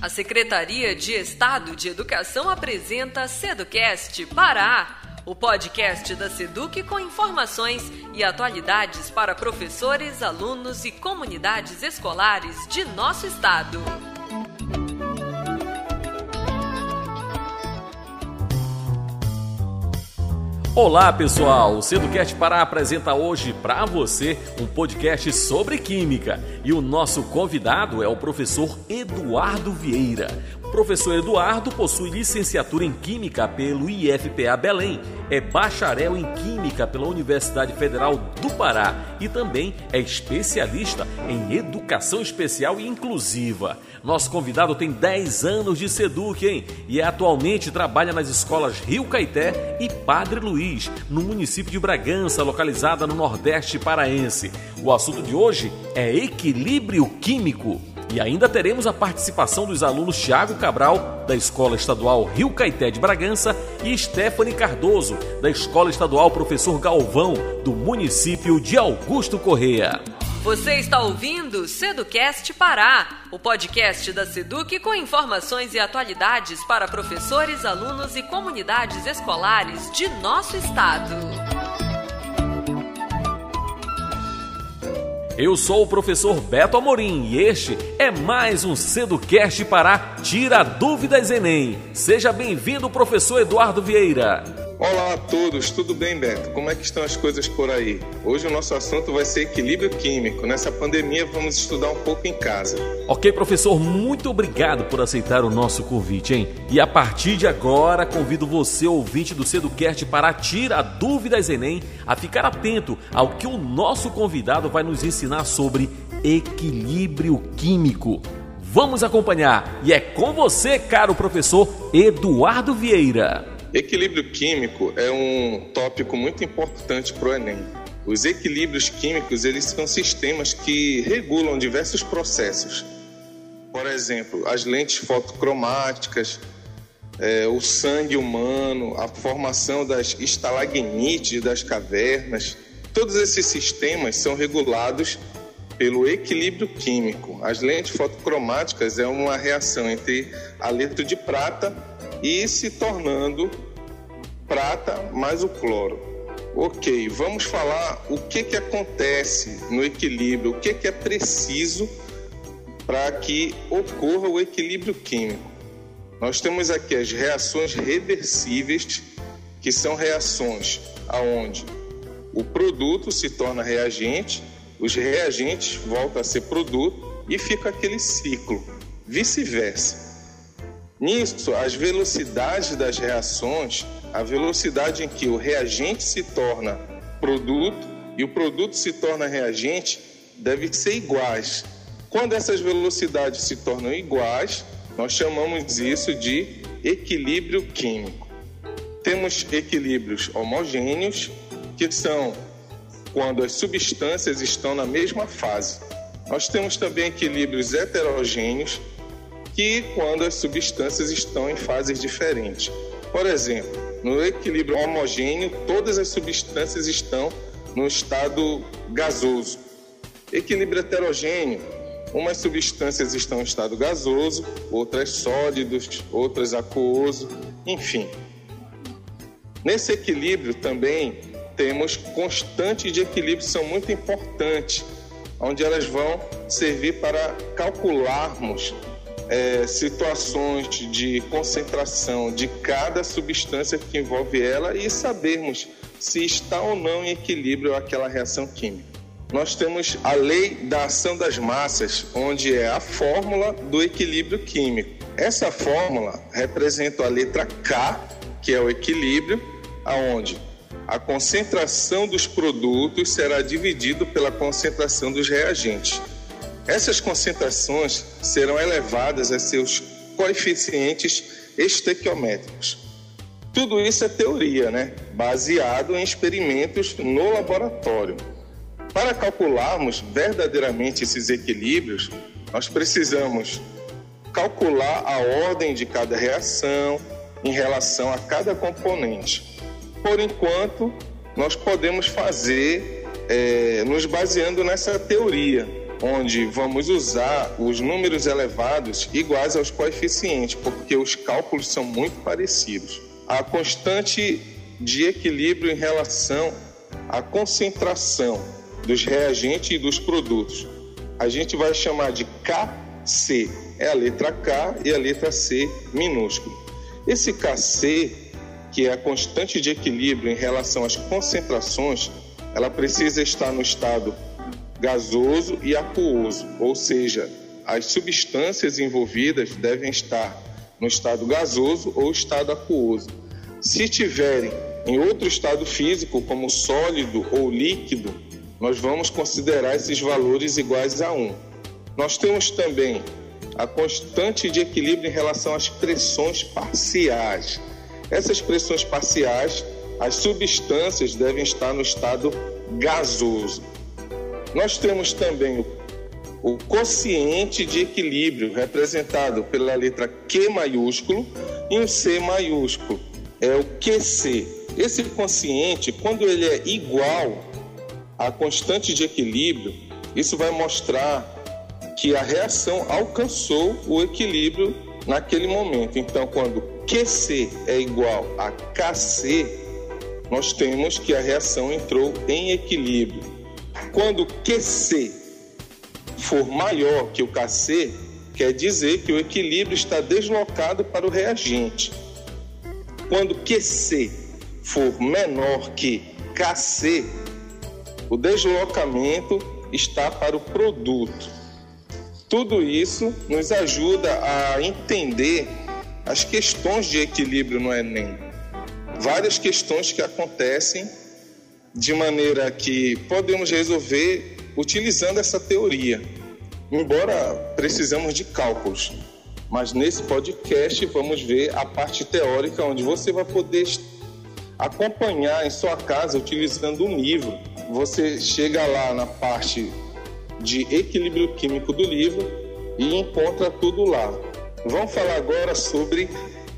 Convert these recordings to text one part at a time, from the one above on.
A Secretaria de Estado de Educação apresenta Seducast Pará, o podcast da Seduc com informações e atualidades para professores, alunos e comunidades escolares de nosso estado. Olá pessoal, o Seducast Pará apresenta hoje para você um podcast sobre química e o nosso convidado é o professor Eduardo Vieira. Professor Eduardo possui licenciatura em Química pelo IFPA Belém, é bacharel em Química pela Universidade Federal do Pará e também é especialista em Educação Especial e Inclusiva. Nosso convidado tem 10 anos de Seduc, hein? E atualmente trabalha nas escolas Rio Caeté e Padre Luiz, no município de Bragança, localizada no Nordeste paraense. O assunto de hoje é equilíbrio químico. E ainda teremos a participação dos alunos Tiago Cabral, da Escola Estadual Rio Caeté de Bragança, e Stephanie Cardoso, da Escola Estadual Professor Galvão, do município de Augusto Correia. Você está ouvindo Seducast Pará, o podcast da Seduc com informações e atualidades para professores, alunos e comunidades escolares de nosso estado. Eu sou o professor Beto Amorim e este é mais um Seducast Pará Tira Dúvidas Enem. Seja bem-vindo, professor Eduardo Vieira. Olá a todos, tudo bem, Beto? Como é que estão as coisas por aí? Hoje o nosso assunto vai ser equilíbrio químico. Nessa pandemia vamos estudar um pouco em casa. Ok, professor, muito obrigado por aceitar o nosso convite, hein? E a partir de agora, convido você, ouvinte do Seducast, para tirar dúvidas Enem, a ficar atento ao que o nosso convidado vai nos ensinar sobre equilíbrio químico. Vamos acompanhar e é com você, caro professor Eduardo Vieira. Equilíbrio químico é um tópico muito importante para o Enem. Os equilíbrios químicos eles são sistemas que regulam diversos processos. Por exemplo, as lentes fotocromáticas, é, o sangue humano, a formação das estalagmites das cavernas. Todos esses sistemas são regulados pelo equilíbrio químico. As lentes fotocromáticas é uma reação entre haleto de prata e se tornando prata mais o cloro. Ok, vamos falar o que, que acontece no equilíbrio, o que, que é preciso para que ocorra o equilíbrio químico. Nós temos aqui as reações reversíveis, que são reações aonde o produto se torna reagente, os reagentes voltam a ser produto e fica aquele ciclo. Vice-versa. Nisso, as velocidades das reações, a velocidade em que o reagente se torna produto e o produto se torna reagente, devem ser iguais. Quando essas velocidades se tornam iguais, nós chamamos isso de equilíbrio químico. Temos equilíbrios homogêneos, que são quando as substâncias estão na mesma fase. Nós temos também equilíbrios heterogêneos, que quando as substâncias estão em fases diferentes. Por exemplo, no equilíbrio homogêneo, todas as substâncias estão no estado gasoso. Equilíbrio heterogêneo, umas substâncias estão em estado gasoso, outras sólidos, outras aquoso, enfim. Nesse equilíbrio também temos constantes de equilíbrio são muito importantes, onde elas vão servir para calcularmos é, situações de concentração de cada substância que envolve ela e sabermos se está ou não em equilíbrio aquela reação química. Nós temos a lei da ação das massas, onde é a fórmula do equilíbrio químico. Essa fórmula representa a letra K, que é o equilíbrio, aonde a concentração dos produtos será dividido pela concentração dos reagentes. Essas concentrações serão elevadas a seus coeficientes estequiométricos. Tudo isso é teoria, né? baseado em experimentos no laboratório. Para calcularmos verdadeiramente esses equilíbrios, nós precisamos calcular a ordem de cada reação em relação a cada componente. Por enquanto, nós podemos fazer é, nos baseando nessa teoria, onde vamos usar os números elevados iguais aos coeficientes, porque os cálculos são muito parecidos. A constante de equilíbrio em relação à concentração dos reagentes e dos produtos. A gente vai chamar de KC, é a letra K e a letra C minúsculo. Esse KC, que é a constante de equilíbrio em relação às concentrações, ela precisa estar no estado gasoso e aquoso, ou seja, as substâncias envolvidas devem estar no estado gasoso ou estado aquoso. Se tiverem em outro estado físico, como sólido ou líquido, nós vamos considerar esses valores iguais a 1. Nós temos também a constante de equilíbrio em relação às pressões parciais. Essas pressões parciais, as substâncias devem estar no estado gasoso. Nós temos também o, o quociente de equilíbrio, representado pela letra Q maiúsculo e um C maiúsculo. É o QC. Esse quociente, quando ele é igual à constante de equilíbrio, isso vai mostrar que a reação alcançou o equilíbrio naquele momento. Então, quando QC é igual a KC, nós temos que a reação entrou em equilíbrio. Quando QC for maior que o KC, quer dizer que o equilíbrio está deslocado para o reagente. Quando QC for menor que KC, o deslocamento está para o produto. Tudo isso nos ajuda a entender as questões de equilíbrio no Enem. Várias questões que acontecem de maneira que podemos resolver utilizando essa teoria. Embora precisamos de cálculos, mas nesse podcast vamos ver a parte teórica onde você vai poder acompanhar em sua casa utilizando um livro. Você chega lá na parte de equilíbrio químico do livro e encontra tudo lá. Vamos falar agora sobre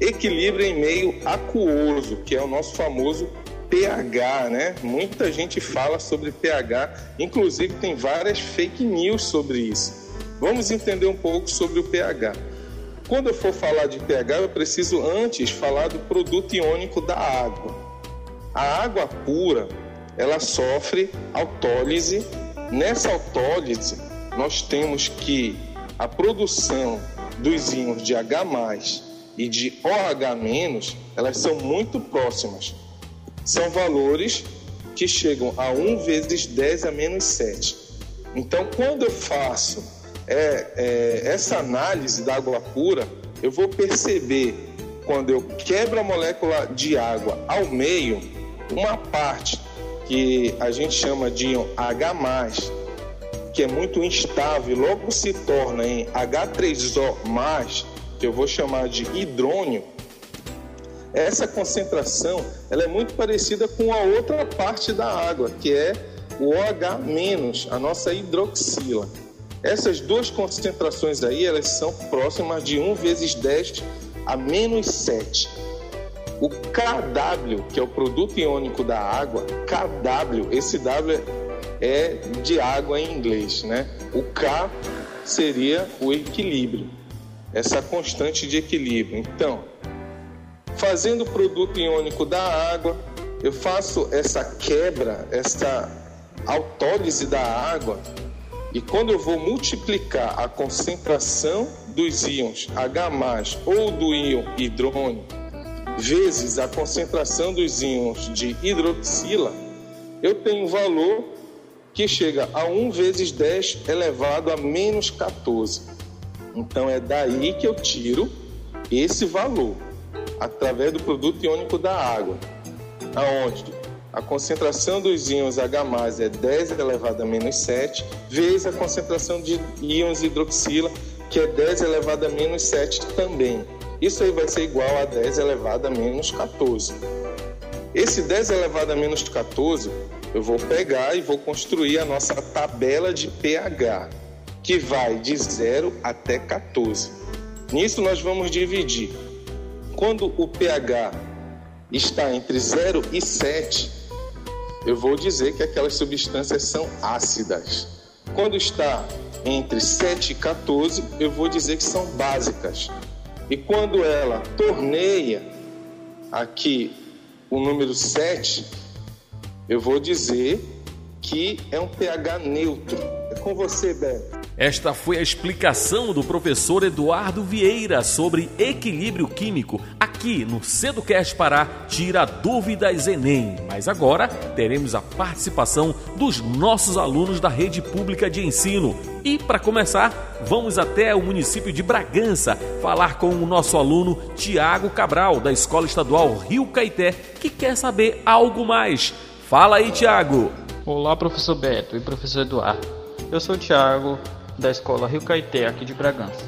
equilíbrio em meio aquoso, que é o nosso famoso pH, né? Muita gente fala sobre pH, inclusive tem várias fake news sobre isso. Vamos entender um pouco sobre o pH. Quando eu for falar de pH, eu preciso antes falar do produto iônico da água. A água pura, ela sofre autólise Nessa autólise, nós temos que a produção dos íons de H+, e de OH-, elas são muito próximas. São valores que chegam a 1 vezes 10 a menos 7. Então, quando eu faço é, é, essa análise da água pura, eu vou perceber, quando eu quebro a molécula de água ao meio, uma parte que a gente chama de H+, que é muito instável, logo se torna em H3O+, que eu vou chamar de hidrônio, essa concentração ela é muito parecida com a outra parte da água, que é o OH-, a nossa hidroxila. Essas duas concentrações aí, elas são próximas de 1 vezes 10 a menos 7. O KW, que é o produto iônico da água, KW, esse W é de água em inglês, né? O K seria o equilíbrio, essa constante de equilíbrio. Então, fazendo o produto iônico da água, eu faço essa quebra, essa autólise da água, e quando eu vou multiplicar a concentração dos íons H+, ou do íon hidrônio vezes a concentração dos íons de hidroxila, eu tenho um valor que chega a 1 vezes 10 elevado a menos 14. Então é daí que eu tiro esse valor, através do produto iônico da água, aonde a concentração dos íons H+, é 10 elevado a menos 7, vezes a concentração de íons hidroxila, que é 10 elevado a menos 7 também. Isso aí vai ser igual a 10 elevado a menos 14. Esse 10 elevado a menos 14, eu vou pegar e vou construir a nossa tabela de pH, que vai de 0 até 14. Nisso nós vamos dividir. Quando o pH está entre 0 e 7, eu vou dizer que aquelas substâncias são ácidas. Quando está entre 7 e 14, eu vou dizer que são básicas. E quando ela torneia aqui o número 7, eu vou dizer que é um pH neutro. É com você, Beto. Esta foi a explicação do professor Eduardo Vieira sobre equilíbrio químico aqui no Ceducast Pará Tira Dúvidas Enem. Mas agora teremos a participação dos nossos alunos da rede pública de ensino. E para começar, vamos até o município de Bragança falar com o nosso aluno Tiago Cabral, da Escola Estadual Rio Caeté, que quer saber algo mais. Fala aí, Tiago! Olá, professor Beto e professor Eduardo. Eu sou o Tiago, da Escola Rio Caeté, aqui de Bragança.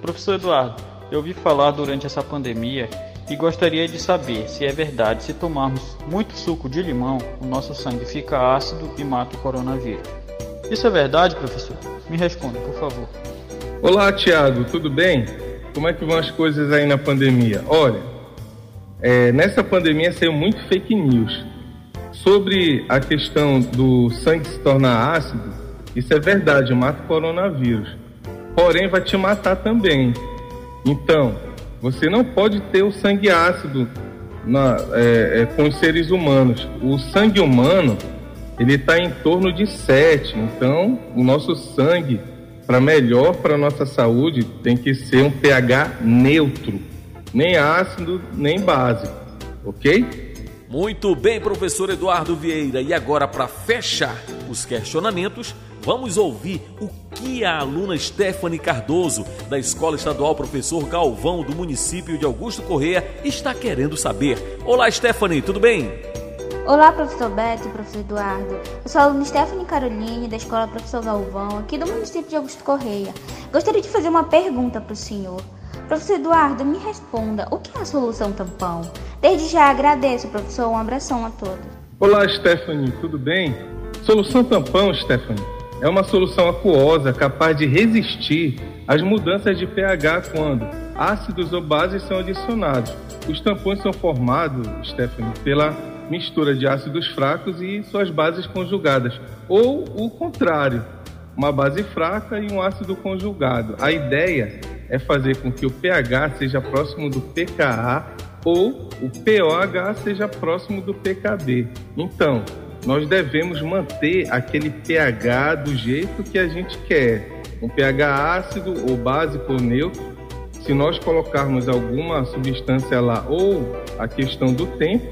Professor Eduardo, eu ouvi falar durante essa pandemia e gostaria de saber se é verdade se tomarmos muito suco de limão, o nosso sangue fica ácido e mata o coronavírus. Isso é verdade, professor? Me responda, por favor. Olá, Tiago, tudo bem? Como é que vão as coisas aí na pandemia? Olha, é, nessa pandemia saiu muito fake news. Sobre a questão do sangue se tornar ácido, isso é verdade, mata o coronavírus. Porém, vai te matar também. Então, você não pode ter o sangue ácido na, é, é, com os seres humanos. O sangue humano ele está em torno de 7. Então, o nosso sangue, para melhor para a nossa saúde, tem que ser um pH neutro, nem ácido, nem básico. Ok? Muito bem, professor Eduardo Vieira. E agora, para fechar os questionamentos, vamos ouvir o que a aluna Stephanie Cardoso, da Escola Estadual Professor Galvão, do município de Augusto Correia, está querendo saber. Olá, Stephanie, tudo bem? Olá, professor Beto e professor Eduardo. Eu sou a aluna Stephanie Caroline, da Escola Professor Galvão, aqui do município de Augusto Correia. Gostaria de fazer uma pergunta para o senhor. Professor Eduardo, me responda, o que é a solução tampão? Desde já agradeço, professor. Um abração a todos. Olá, Stephanie, tudo bem? Solução tampão, Stephanie, é uma solução aquosa capaz de resistir às mudanças de pH quando ácidos ou bases são adicionados. Os tampões são formados, Stephanie, pela mistura de ácidos fracos e suas bases conjugadas, ou o contrário, uma base fraca e um ácido conjugado. A ideia é fazer com que o pH seja próximo do pKa ou o POH seja próximo do PKB. Então, nós devemos manter aquele pH do jeito que a gente quer. Um pH ácido ou básico ou neutro. Se nós colocarmos alguma substância lá ou a questão do tempo,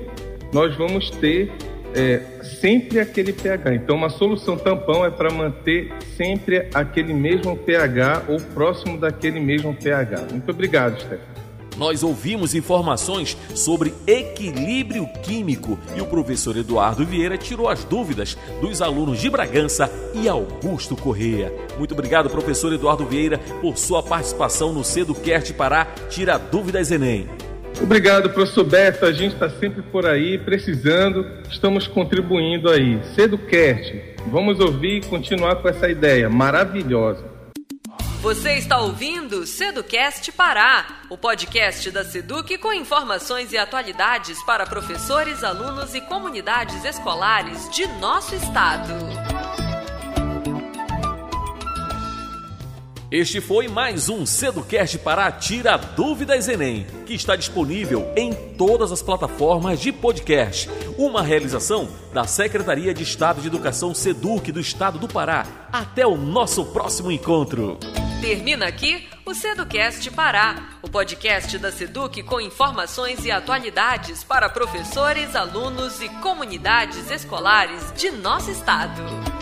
nós vamos ter é, sempre aquele pH. Então, uma solução tampão é para manter sempre aquele mesmo pH ou próximo daquele mesmo pH. Muito obrigado, Stefano nós ouvimos informações sobre equilíbrio químico e o professor Eduardo Vieira tirou as dúvidas dos alunos de Bragança e Augusto Correia. Muito obrigado, professor Eduardo Vieira, por sua participação no CedoCast Pará Tira Dúvidas Enem. Obrigado, professor Beto. A gente está sempre por aí, precisando, estamos contribuindo aí. CedoCast, vamos ouvir e continuar com essa ideia maravilhosa. Você está ouvindo Seducast Pará, o podcast da Seduc com informações e atualidades para professores, alunos e comunidades escolares de nosso estado. Este foi mais um Seducast Pará Tira Dúvidas Enem, que está disponível em todas as plataformas de podcast. Uma realização da Secretaria de Estado de Educação Seduc do Estado do Pará. Até o nosso próximo encontro. Termina aqui o Seducast Pará, o podcast da Seduc com informações e atualidades para professores, alunos e comunidades escolares de nosso estado.